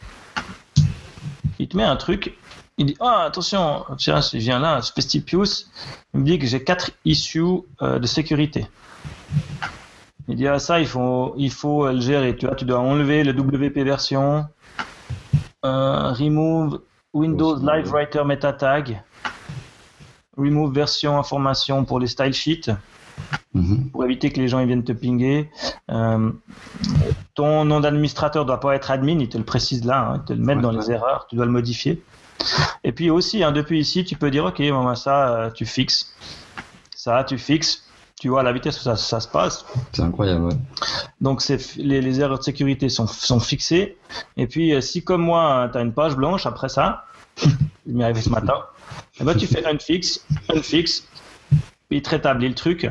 Il te met un truc. Il dit Ah, attention, tiens, je viens là, Spestipius, il me dit que j'ai quatre issues euh, de sécurité. Il dit Ah, ça, il faut, il faut le gérer. Tu vois, tu dois enlever le WP version, euh, remove Windows Live. Writer Meta Tag, remove version information pour les style sheets Mhm. pour éviter que les gens ils viennent te pinguer. Euh, ton nom d'administrateur doit pas être admin, il te le précise là, hein, il te le met Ouais, dans ouais. les erreurs, tu dois le modifier. Et puis aussi, hein, depuis ici, tu peux dire ok, bon, ça euh, tu fixes, ça tu fixes, tu vois à la vitesse où ça, ça se passe. C'est incroyable, ouais. Donc les, les erreurs de sécurité sont, sont fixées. Et puis euh, si comme moi, tu as une page blanche après ça, il m'est arrivé ce matin, eh ben, tu fais unfix, unfix, puis il te rétablit le truc.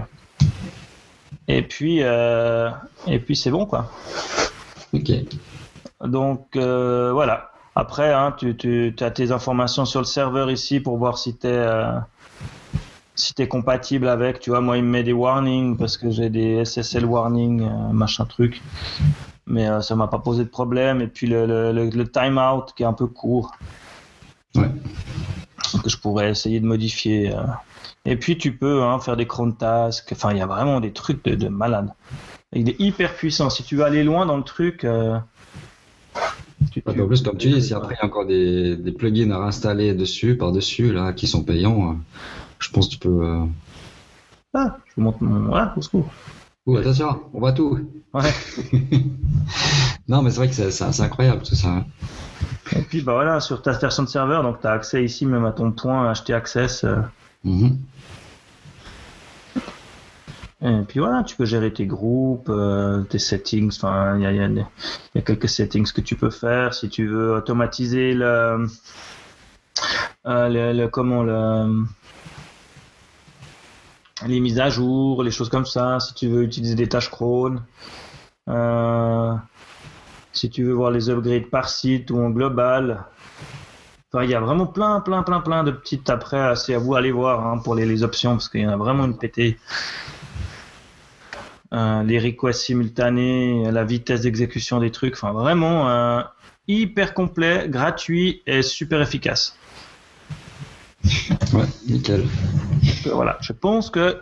Et puis, euh, et puis c'est bon quoi. Ok. Donc euh, voilà. Après, hein, tu, tu as tes informations sur le serveur ici pour voir si tu es, si t'es compatible avec. Tu vois, moi, il me met des warnings parce que j'ai des SSL warnings, euh, machin truc. Mais euh, ça m'a pas posé de problème. Et puis le, le, le, le timeout qui est un peu court. Ouais. Que je pourrais essayer de modifier. euh. Et puis tu peux hein, faire des cron tasks. Enfin, il y a vraiment des trucs de, de malade. Il est hyper puissant. Si tu veux aller loin dans le truc. euh, tu- Ouais, tu- en plus, comme tu dis, si après il y a encore des, des plugins à réinstaller dessus, par-dessus, là, qui sont payants, euh, je pense que tu peux. euh, Ah, je vous montre mon. Voilà, au secours. Ouh, attention, on voit tout. Ouais. non, mais c'est vrai que c'est incroyable tout ça. Et puis bah voilà, sur ta version de serveur, donc tu as accès ici même à ton point acheter access. euh, Mhm. Et puis voilà, tu peux gérer tes groupes, euh, tes settings. Enfin, il y a, quelques settings que tu peux faire si tu veux automatiser le, euh, le, comment le les mises à jour, les choses comme ça. Si tu veux utiliser des tâches cron. Euh, si tu veux voir les upgrades par site ou en global. Enfin, il y a vraiment plein, plein, plein, plein de petites après. C'est à vous aller voir hein, pour les, les options parce qu'il y en a vraiment une pétée. Euh, les requests simultanés, la vitesse d'exécution des trucs. Enfin, vraiment euh, hyper complet, gratuit et super efficace. Ouais, nickel. Euh, voilà, je pense que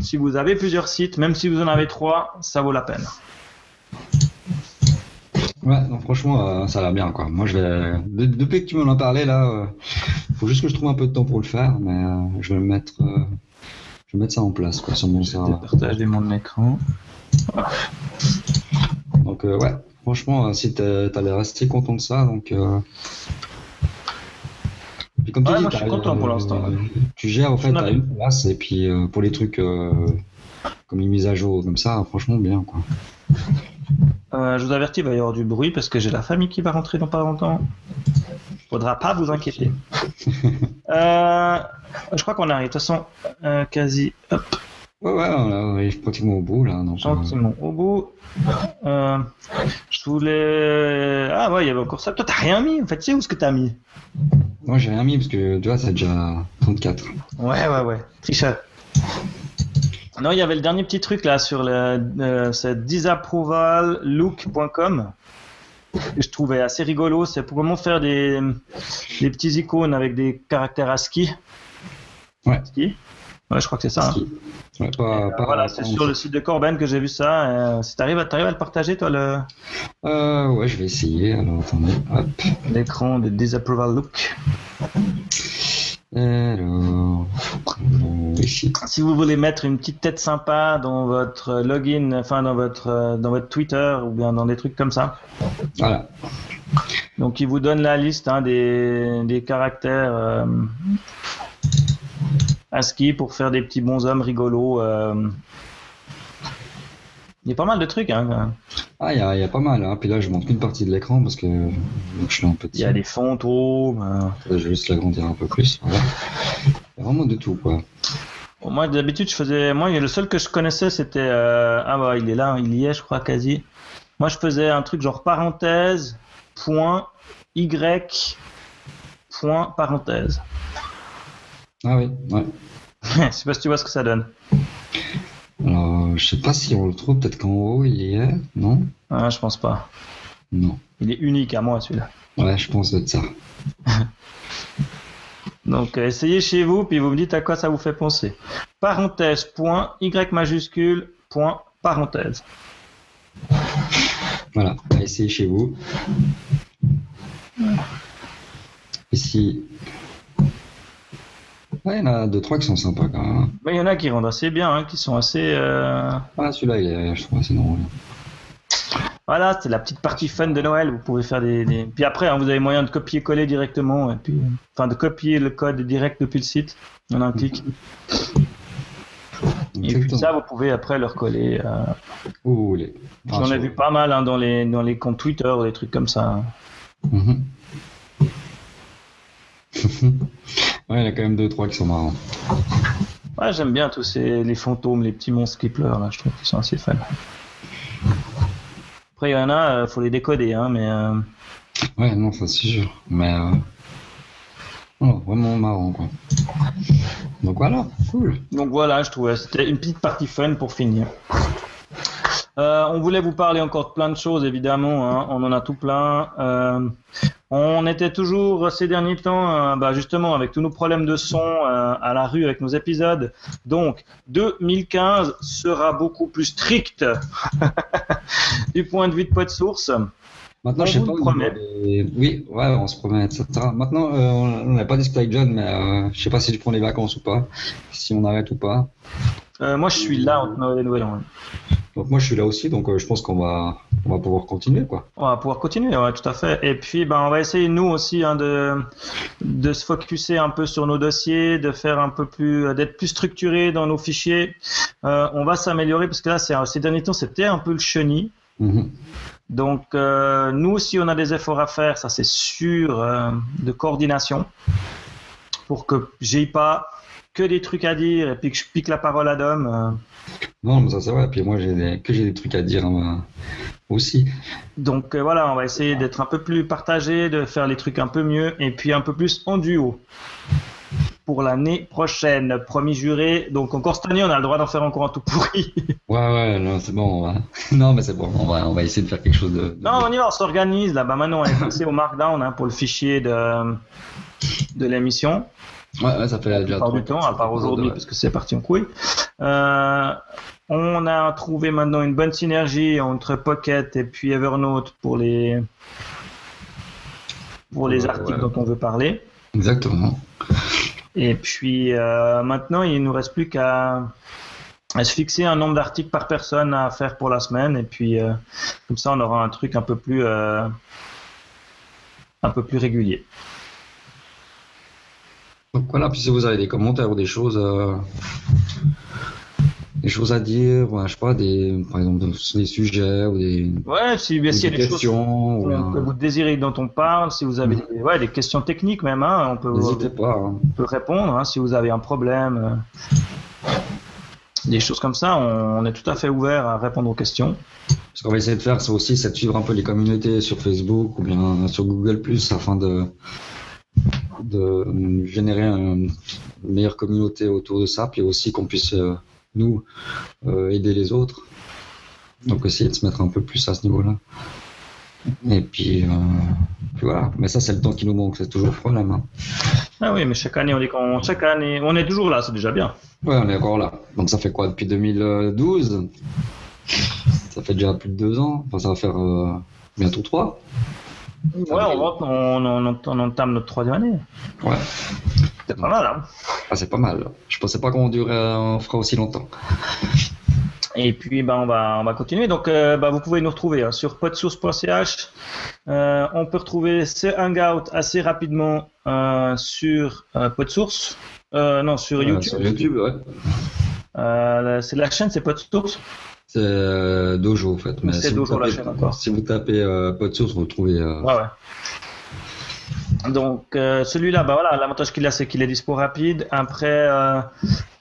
si vous avez plusieurs sites, même si vous en avez trois, ça vaut la peine. Ouais, non, franchement, euh, ça a l'air bien, quoi. Moi, je vais. de- depuis que tu m'en as parlé, là, euh, faut juste que je trouve un peu de temps pour le faire, mais euh, je vais le mettre. Euh, je vais mettre ça en place, quoi, sur mon Je vais serveur. partager mon écran. Donc, euh, ouais, franchement, euh, si t'as t'as l'air assez content de ça, donc. euh, Puis comme tu dis, moi, je suis t'as- content pour l'instant, ouais. Tu gères, en fait, n'avais- une place, et puis euh, pour les trucs euh, comme les mises à jour, comme ça, franchement, bien, quoi. Euh, je vous avertis, il va y avoir du bruit parce que j'ai la famille qui va rentrer dans pas longtemps. Faudra pas vous inquiéter. Euh, je crois qu'on arrive. De toute façon, euh, quasi hop, Ouais, ouais, on arrive pratiquement au bout, là. Donc, euh, gentiment au bout. Euh, je voulais. Ah ouais, il y avait encore ça. Toi, t'as rien mis en fait. Tu sais où est-ce que t'as mis? Moi, j'ai rien mis parce que tu vois, c'est déjà 34. Ouais, ouais, ouais. Tricheur. Non, il y avait le dernier petit truc là sur le euh, c'est disapprovallook.com je trouvais assez rigolo. C'est pour comment faire des, des petits icônes avec des caractères ASCII. Ouais. ASCII. Ouais, je crois que c'est ça. hein. Ouais, pas, Euh, pas- voilà, c'est sur le site de Corben que j'ai vu ça. Euh, si t'arrives à, t'arrives à le partager, toi, le- Euh, ouais, je vais essayer. Alors, attendez. Hop. l'écran de Disapproval Look. Alors. Si vous voulez mettre une petite tête sympa dans votre login, enfin dans votre dans votre Twitter ou bien dans des trucs comme ça. Voilà. Donc il vous donne la liste hein, des, des caractères euh, ASCII pour faire des petits bonshommes rigolos. euh. Il y a pas mal de trucs. Hein. Ah, il y a, il y a pas mal. Hein. Puis là, je montre qu'une partie de l'écran parce que je suis un Il petit. y a des fantômes. euh. Je vais juste l'agrandir un peu plus. Voilà. Il y a vraiment de tout, quoi. Bon, moi d'habitude je faisais. Moi le seul que je connaissais c'était. euh, Ah bah il est là, il y est je crois quasi. Moi je faisais un truc genre parenthèse, point, y, point, parenthèse. Ah oui, ouais. Je sais pas si tu vois ce que ça donne. Alors, je sais pas si on le trouve. Peut-être qu'en haut, il y est. Non? Ah, je pense pas. Non. Il est unique à moi celui-là. Ouais, je pense de ça. Donc euh, essayez chez vous, puis vous me dites à quoi ça vous fait penser. Parenthèse, point, y majuscule, point, parenthèse. Voilà, essayer chez vous. Ici. Ouais, il y en a deux, trois qui sont sympas quand même. hein. Mais il y en a qui rendent assez bien, hein, qui sont assez. euh, Ah, celui-là, il est, je trouve, assez drôle. Voilà, c'est la petite partie fun de Noël. Vous pouvez faire des. des- Puis après, hein, vous avez moyen de copier-coller directement, et puis, enfin, de copier le code direct depuis le site en un clic. Et puis ça, vous pouvez après le recoller. euh, Où vous voulez. Enfin, J'en ai vu pas mal hein, dans les dans les comptes Twitter ou des trucs comme ça. Mhm. ouais, il y en a quand même deux, trois qui sont marrants. Ouais, j'aime bien tous ces les fantômes, les petits monstres qui pleurent là. Je trouve qu'ils sont assez fun. Après, il y en a, euh, faut les décoder, hein, mais euh, Ouais, non, ça c'est sûr. Mais. Euh... oh, vraiment marrant, quoi. Donc voilà, cool. Donc voilà, je trouvais c'était une petite partie fun pour finir. Euh, on voulait vous parler encore de plein de choses, évidemment. hein, on en a tout plein. Euh, on était toujours ces derniers temps, euh, bah, justement, avec tous nos problèmes de son euh, à la rue avec nos épisodes. Donc 2015 sera beaucoup plus strict du point de vue de Pot de Source. Maintenant, On je sais pas. le au promet. niveau des- Oui, ouais, on se promet, etc. Maintenant, euh, on n'a pas discuté avec John, mais euh, je sais pas si tu prends les vacances ou pas, si on arrête ou pas. Euh, moi, je suis là entre Noël et Nouvel An. Donc moi, je suis là aussi, donc euh, je pense qu'on va, on va pouvoir continuer, quoi. On va pouvoir continuer, ouais, tout à fait. Et puis, ben, on va essayer nous aussi hein, de de se focuser un peu sur nos dossiers, de faire un peu plus, d'être plus structuré dans nos fichiers. Euh, on va s'améliorer parce que là, c'est ces derniers temps, c'était un peu le chenille. Mhm. Donc, euh, nous aussi, on a des efforts à faire, ça c'est sûr, euh, de coordination pour que j'ai pas que des trucs à dire et puis que je pique la parole à Dom. Non, mais ça c'est vrai. Puis moi, j'ai des- que j'ai des trucs à dire hein, aussi. Donc euh, voilà, on va essayer d'être un peu plus partagé, de faire les trucs un peu mieux et puis un peu plus en duo. Pour l'année prochaine, promis juré. Donc encore cette année, on a le droit d'en faire encore un tout pourri. Ouais, ouais, non, c'est bon. on va- Non, mais c'est bon. On va, on va essayer de faire quelque chose de. de non, on y va, on s'organise. Là, bah, maintenant, on est passé au Markdown hein, pour le fichier de, de l'émission. Ouais, ouais, ça fait La déjà plupart du temps, à part aujourd'hui parce que c'est parti en couille. Euh, on a trouvé maintenant une bonne synergie entre Pocket et puis Evernote pour les pour les articles ouais. dont on veut parler. Exactement. Et puis euh, maintenant, il nous reste plus qu'à à se fixer un nombre d'articles par personne à faire pour la semaine. Et puis euh, comme ça, on aura un truc un peu plus euh, un peu plus régulier. Donc voilà, puis si vous avez des commentaires ou des choses, euh, des choses à dire, ouais, je sais pas, des, par exemple, des sujets ou des, Ouais, si bien ou s'il y a des choses questions, ou que vous désirez dont on parle, si vous avez des, ouais, des questions techniques même, hein, on peut, n'hésitez pas. hein. on peut répondre. hein, si vous avez un problème, euh, des choses comme ça, on, on est tout à fait ouvert à répondre aux questions. Ce qu'on va essayer de faire, c'est aussi c'est de suivre un peu les communautés sur Facebook ou bien sur Google Plus afin de, de générer un- une meilleure communauté autour de ça, puis aussi qu'on puisse euh, nous euh, aider les autres. Donc essayer de se mettre un peu plus à ce niveau-là. Et puis, euh, puis voilà. Mais ça, c'est le temps qui nous manque, c'est toujours le problème. hein. Ah oui, mais chaque année, on est, quand- chaque année, on est toujours là, c'est déjà bien. Ouais, on est encore là. Donc ça fait quoi depuis 2012 Ça fait déjà plus de deux ans. Enfin, ça va faire euh, bientôt trois. Ouais, on, rentre- on, on, on entame notre troisième année. Ouais. C'est pas mal, hein Ah, c'est pas mal. Je pensais pas qu'on durait, on fera aussi longtemps. Et puis, bah, on, va, on va continuer. Donc, euh, bah, vous pouvez nous retrouver hein, sur podsource.ch. Euh, on peut retrouver ce Hangout assez rapidement euh, sur euh, Podsource. Euh, non, sur YouTube. sur YouTube, ouais. C'est la chaîne, c'est Podsource. C'est euh, Dojo, en fait. C'est si vous Dojo, la chaîne, encore. Si vous tapez euh, Podsource, vous le trouvez. euh, Ouais, ouais. Donc euh, celui-là, bah voilà, l'avantage qu'il a, c'est qu'il est dispo rapide. Après, euh,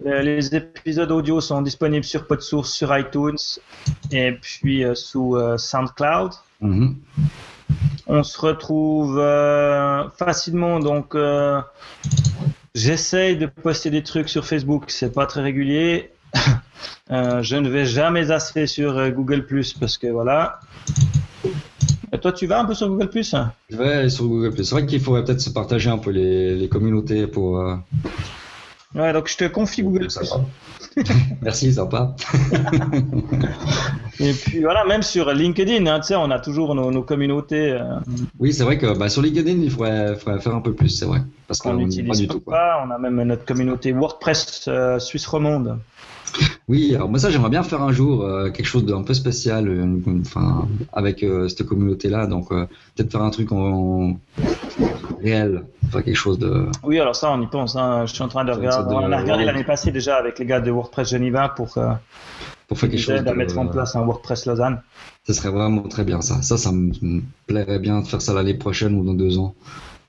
les épisodes audio sont disponibles sur Podsource, sur iTunes et puis euh, sous SoundCloud. mhm. On se retrouve facilement, donc j'essaye de poster des trucs sur Facebook, c'est pas très régulier. Euh, je ne vais jamais assez sur euh, Google Plus parce que voilà. Et toi, tu vas un peu sur Google Plus hein? Je vais sur Google+. C'est vrai qu'il faudrait peut-être se partager un peu les, les communautés pour. euh, Ouais, donc je te confie Google Plus. Merci, sympa. Et puis voilà, même sur LinkedIn, hein, tu sais, on a toujours nos, nos communautés euh, Oui, c'est vrai que bah, sur LinkedIn, il faudrait, faudrait faire un peu plus, c'est vrai. Parce qu'on n'est pas n'utilise du pas. tout. Quoi. On a même notre communauté WordPress euh, Suisse romande. Oui, alors moi ça j'aimerais bien faire un jour euh, quelque chose d'un peu spécial, euh, enfin avec euh, cette communauté-là, donc euh, peut-être faire un truc en, en réel, faire quelque chose de. Oui, alors ça, on y pense. Hein. Je suis en train de regarder. On a regardé l'année passée déjà avec les gars de WordPress Geneva pour pour faire quelque chose à de- mettre en place un WordPress Lausanne. Ce serait vraiment très bien ça. Ça, ça me, me plairait bien de faire ça l'année prochaine ou dans deux ans.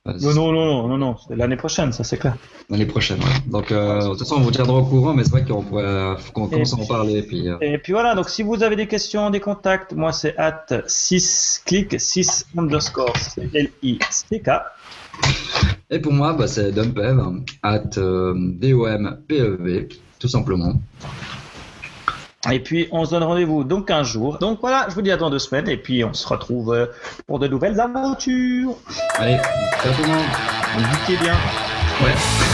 Euh, Non, non, non, non, non, c'est l'année prochaine, ça c'est clair. L'année prochaine, ouais. Donc, euh, de toute façon, on vous tiendra au courant, mais c'est vrai qu'on pourrait, faut qu'on commence à en parler. Puis, euh, Et puis voilà, donc si vous avez des questions, des contacts, moi c'est at 6 click 6 underscore C-L-I-C-K. Et pour moi, bah, c'est dumpev, at euh, D-O-M-P-E-V, tout simplement. Et puis on se donne rendez-vous donc un jour. Donc voilà, je vous dis à dans deux semaines et puis on se retrouve euh, pour de nouvelles aventures. Allez, ciao tout le monde. Bien. Ouais.